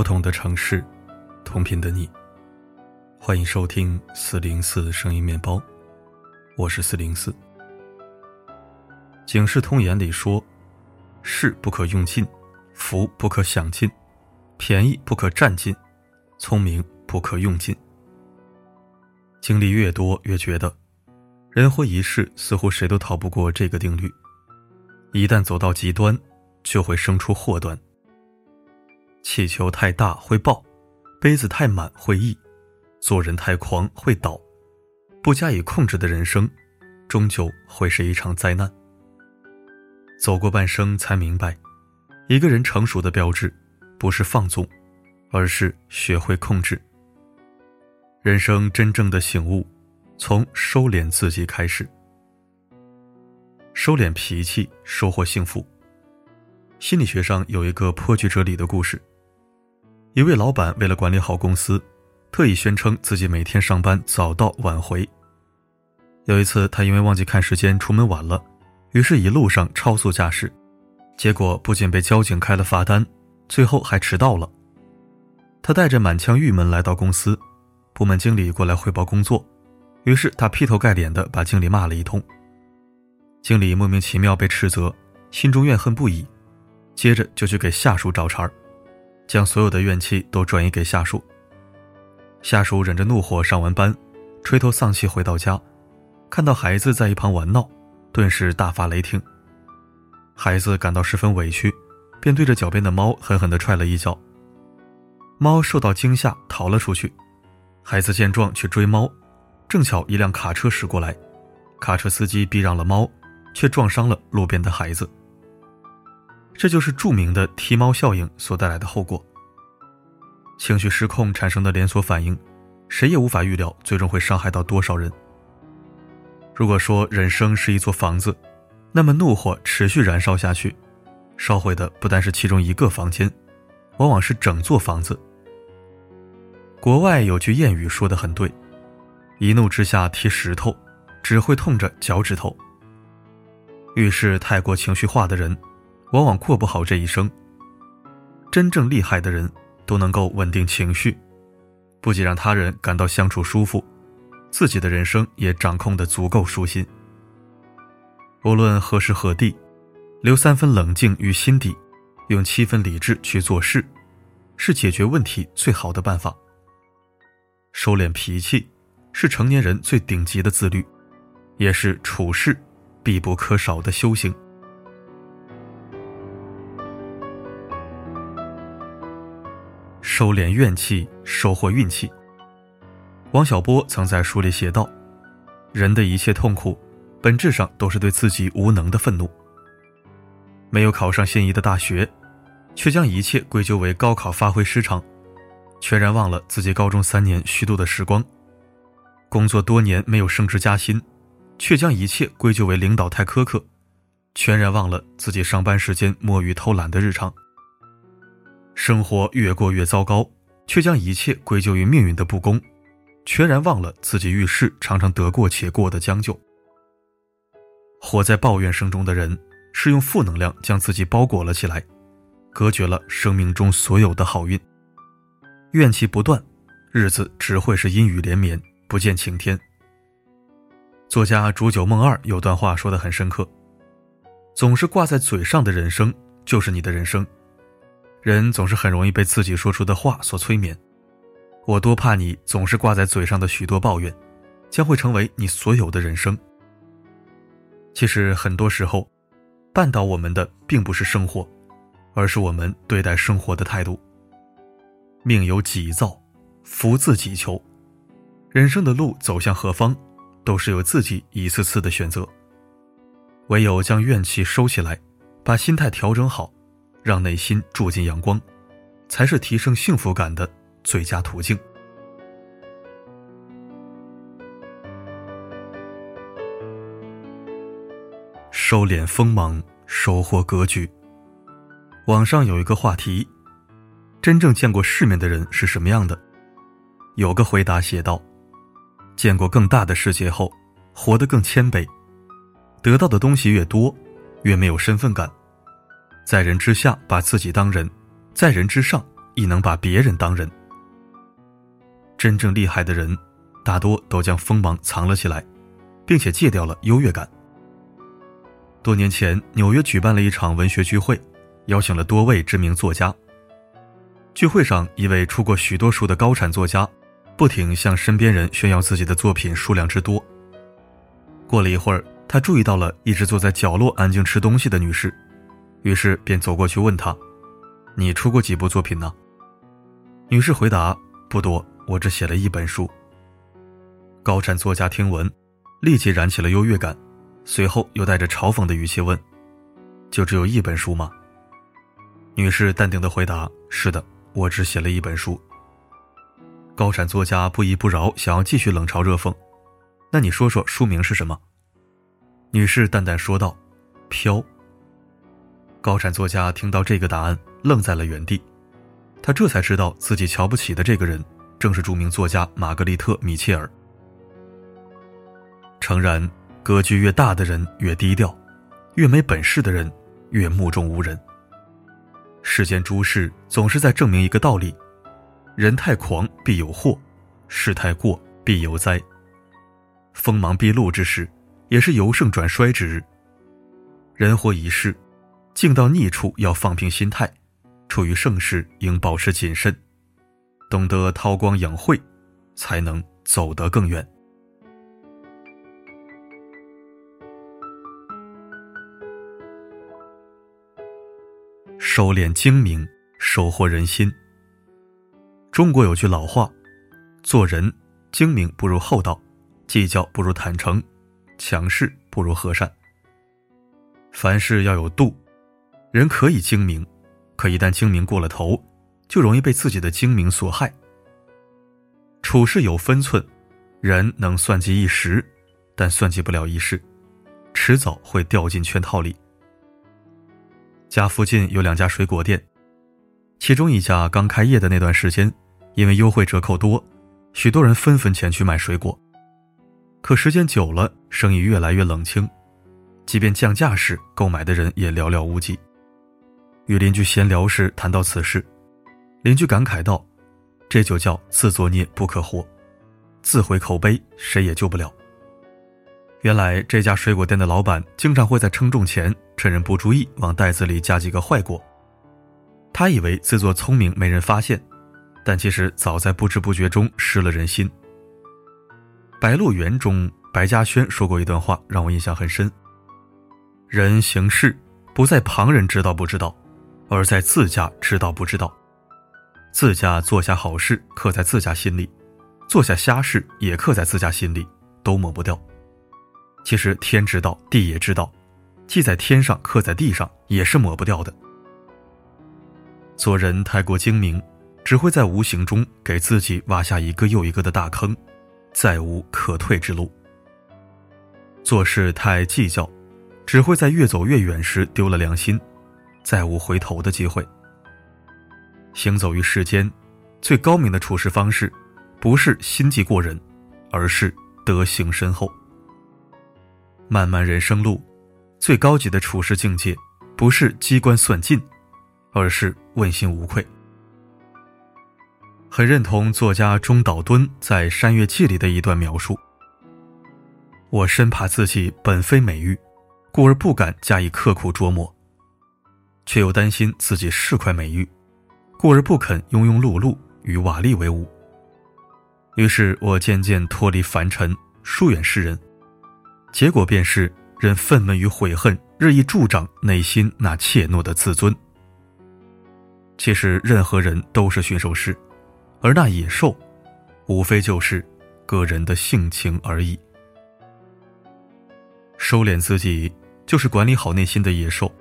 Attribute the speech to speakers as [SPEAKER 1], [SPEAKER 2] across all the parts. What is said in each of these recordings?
[SPEAKER 1] 不同的城市，同频的你，欢迎收听四零四声音面包，我是四零四。警世通言里说：“势不可用尽，福不可享尽，便宜不可占尽，聪明不可用尽。”经历越多，越觉得人活一世，似乎谁都逃不过这个定律。一旦走到极端，就会生出祸端。气球太大会爆，杯子太满会溢，做人太狂会倒，不加以控制的人生，终究会是一场灾难。走过半生才明白，一个人成熟的标志，不是放纵，而是学会控制。人生真正的醒悟，从收敛自己开始。收敛脾气，收获幸福。心理学上有一个颇具哲理的故事。一位老板为了管理好公司，特意宣称自己每天上班早到晚回。有一次，他因为忘记看时间出门晚了，于是一路上超速驾驶，结果不仅被交警开了罚单，最后还迟到了。他带着满腔郁闷来到公司，部门经理过来汇报工作，于是他劈头盖脸的把经理骂了一通。经理莫名其妙被斥责，心中怨恨不已，接着就去给下属找茬儿。将所有的怨气都转移给下属。下属忍着怒火上完班，垂头丧气回到家，看到孩子在一旁玩闹，顿时大发雷霆。孩子感到十分委屈，便对着脚边的猫狠狠地踹了一脚。猫受到惊吓逃了出去。孩子见状去追猫，正巧一辆卡车驶过来，卡车司机避让了猫，却撞伤了路边的孩子。这就是著名的踢猫效应所带来的后果。情绪失控产生的连锁反应，谁也无法预料最终会伤害到多少人。如果说人生是一座房子，那么怒火持续燃烧下去，烧毁的不单是其中一个房间，往往是整座房子。国外有句谚语说的很对：“一怒之下踢石头，只会痛着脚趾头。”遇事太过情绪化的人。往往过不好这一生。真正厉害的人，都能够稳定情绪，不仅让他人感到相处舒服，自己的人生也掌控的足够舒心。无论何时何地，留三分冷静于心底，用七分理智去做事，是解决问题最好的办法。收敛脾气，是成年人最顶级的自律，也是处事必不可少的修行。收敛怨气，收获运气。王小波曾在书里写道：“人的一切痛苦，本质上都是对自己无能的愤怒。没有考上心仪的大学，却将一切归咎为高考发挥失常，全然忘了自己高中三年虚度的时光；工作多年没有升职加薪，却将一切归咎为领导太苛刻，全然忘了自己上班时间摸鱼偷懒的日常。”生活越过越糟糕，却将一切归咎于命运的不公，全然忘了自己遇事常常得过且过的将就。活在抱怨声中的人，是用负能量将自己包裹了起来，隔绝了生命中所有的好运。怨气不断，日子只会是阴雨连绵，不见晴天。作家煮酒梦二有段话说得很深刻：总是挂在嘴上的人生，就是你的人生。人总是很容易被自己说出的话所催眠，我多怕你总是挂在嘴上的许多抱怨，将会成为你所有的人生。其实很多时候，绊倒我们的并不是生活，而是我们对待生活的态度。命由己造，福自己求，人生的路走向何方，都是由自己一次次的选择。唯有将怨气收起来，把心态调整好。让内心住进阳光，才是提升幸福感的最佳途径。收敛锋芒，收获格局。网上有一个话题：真正见过世面的人是什么样的？有个回答写道：见过更大的世界后，活得更谦卑，得到的东西越多，越没有身份感。在人之下把自己当人，在人之上亦能把别人当人。真正厉害的人，大多都将锋芒藏了起来，并且戒掉了优越感。多年前，纽约举办了一场文学聚会，邀请了多位知名作家。聚会上，一位出过许多书的高产作家，不停向身边人炫耀自己的作品数量之多。过了一会儿，他注意到了一直坐在角落安静吃东西的女士，于是便走过去问她：“你出过几部作品呢？”女士回答：“不多，我只写了一本书。”高产作家听闻，立即燃起了优越感。随后又带着嘲讽的语气问：“就只有一本书吗？”女士淡定的回答：“是的，我只写了一本书。”高产作家不依不饶，想要继续冷嘲热讽：“那你说说书名是什么？”女士淡淡说道：“飘。”高产作家听到这个答案，愣在了原地。他这才知道自己瞧不起的这个人，正是著名作家玛格丽特·米切尔。诚然。格局越大的人越低调，越没本事的人越目中无人。世间诸事总是在证明一个道理：人太狂必有祸，事太过必有灾。锋芒毕露之时，也是由盛转衰之日。人活一世，境到逆处要放平心态，处于盛世应保持谨慎，懂得韬光养晦，才能走得更远。收敛精明，收获人心。中国有句老话：“做人精明不如厚道，计较不如坦诚，强势不如和善。”凡事要有度，人可以精明，可一旦精明过了头，就容易被自己的精明所害。处事有分寸，人能算计一时，但算计不了一世，迟早会掉进圈套里。家附近有两家水果店，其中一家刚开业的那段时间，因为优惠折扣多，许多人纷纷前去买水果。可时间久了，生意越来越冷清，即便降价时，购买的人也寥寥无几。与邻居闲聊时谈到此事，邻居感慨道：“这就叫自作孽不可活，自毁口碑，谁也救不了。”原来这家水果店的老板经常会在称重前趁人不注意往袋子里加几个坏果。他以为自作聪明没人发现，但其实早在不知不觉中失了人心。《白鹿原》中白嘉轩说过一段话，让我印象很深：人行事不在旁人知道不知道，而在自家知道不知道。自家做下好事刻在自家心里，做下瞎事也刻在自家心里，都抹不掉。其实天知道，地也知道，记在天上，刻在地上，也是抹不掉的。做人太过精明，只会在无形中给自己挖下一个又一个的大坑，再无可退之路。做事太计较，只会在越走越远时丢了良心，再无回头的机会。行走于世间，最高明的处事方式，不是心计过人，而是德行深厚。漫漫人生路，最高级的处事境界，不是机关算尽，而是问心无愧。很认同作家中岛敦在《山月记》里的一段描述：我深怕自己本非美玉，故而不敢加以刻苦琢磨；却又担心自己是块美玉，故而不肯庸庸碌碌与瓦砾为伍。于是我渐渐脱离凡尘，疏远世人。结果便是任愤懑与悔恨日益助长内心那怯懦的自尊。其实任何人都是驯兽师，而那野兽，无非就是个人的性情而已。收敛自己，就是管理好内心的野兽。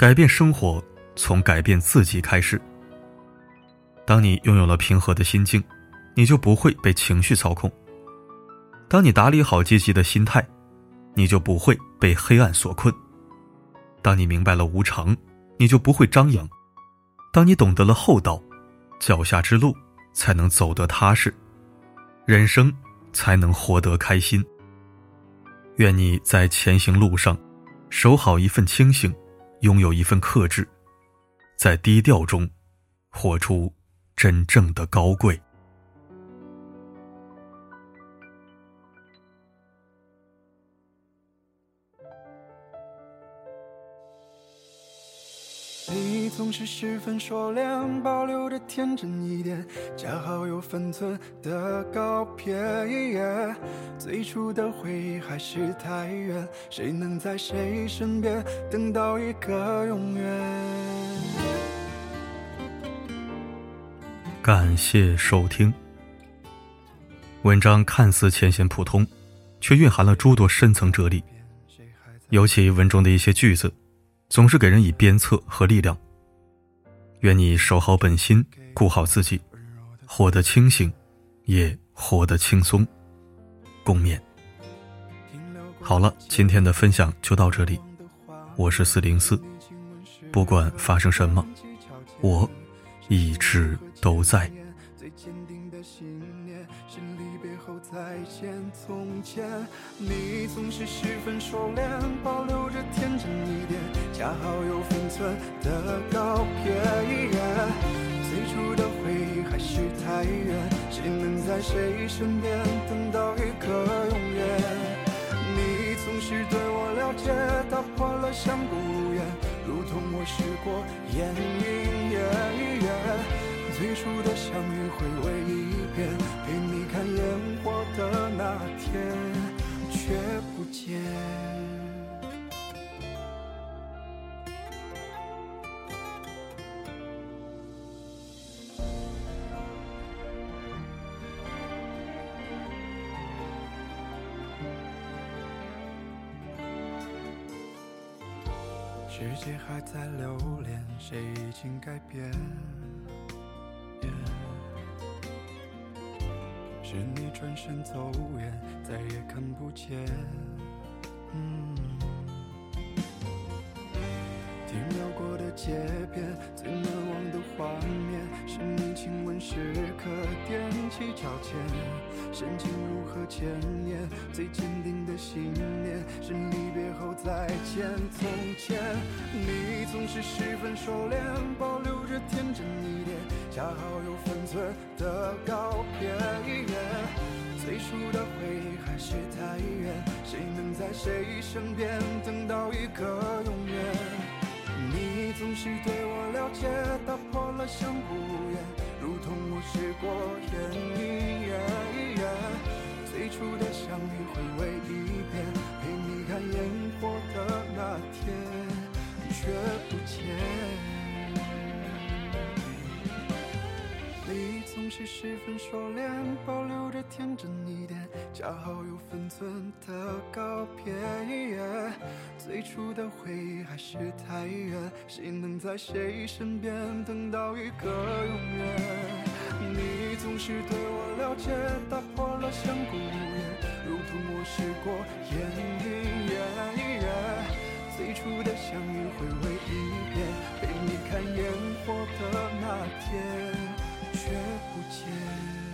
[SPEAKER 1] 改变生活，从改变自己开始。当你拥有了平和的心境，你就不会被情绪操控。当你打理好积极的心态，你就不会被黑暗所困；当你明白了无常，你就不会张扬；当你懂得了厚道，脚下之路才能走得踏实，人生才能活得开心。愿你在前行路上，守好一份清醒，拥有一份克制，在低调中
[SPEAKER 2] 活出真正的高贵。
[SPEAKER 3] 总是十分收敛，保留着天真一点，恰好有分寸的告别。最初的回忆还是太远，谁能在谁身边等到一个永远？
[SPEAKER 2] 感谢收听。文章看似浅显普通，却蕴含了诸多深层哲理，尤其文中的一些句子。总是给人以鞭策和力量。愿你守好本心，顾好自己，活得清醒，也活得轻松。共勉。好了，今天的分享就到这里。我是四零四，不管发生什么，我一直都在。再见，从前，你总是十分收敛，保留着天真一点，恰好有的告别。最初的回忆还是太远，谁能在谁身边等到一个永远？你总是对我了解，打破了相顾无言，如同我试过烟云烟。最初的相遇，回味一遍，陪你看烟火的那天，却不见。世界还在留恋，谁已经改变？是你转身走远，再也看不见。嗯街边，最难忘的画面，是你亲吻时刻踮起脚尖。深情如何千年，最坚定的信念，是离别后再见。从前，你总是十分熟练，保留着天真一点，恰好有分寸的告别。最初的回忆还是太远，谁能在谁身边等到一个永远？你总是对我了解，打破了相顾无言，如同我试过眼云烟。最初的相遇，回味一遍，陪你看烟火的是十分熟练，保留着天真一点，恰好有分寸的告别。最初的回忆还是太远，谁能在谁身边等到一个永远？你总是对我了解，打破了相顾无言，如同我试过烟云烟。最初的相遇，回味一遍，陪你看烟火的那天。却不见。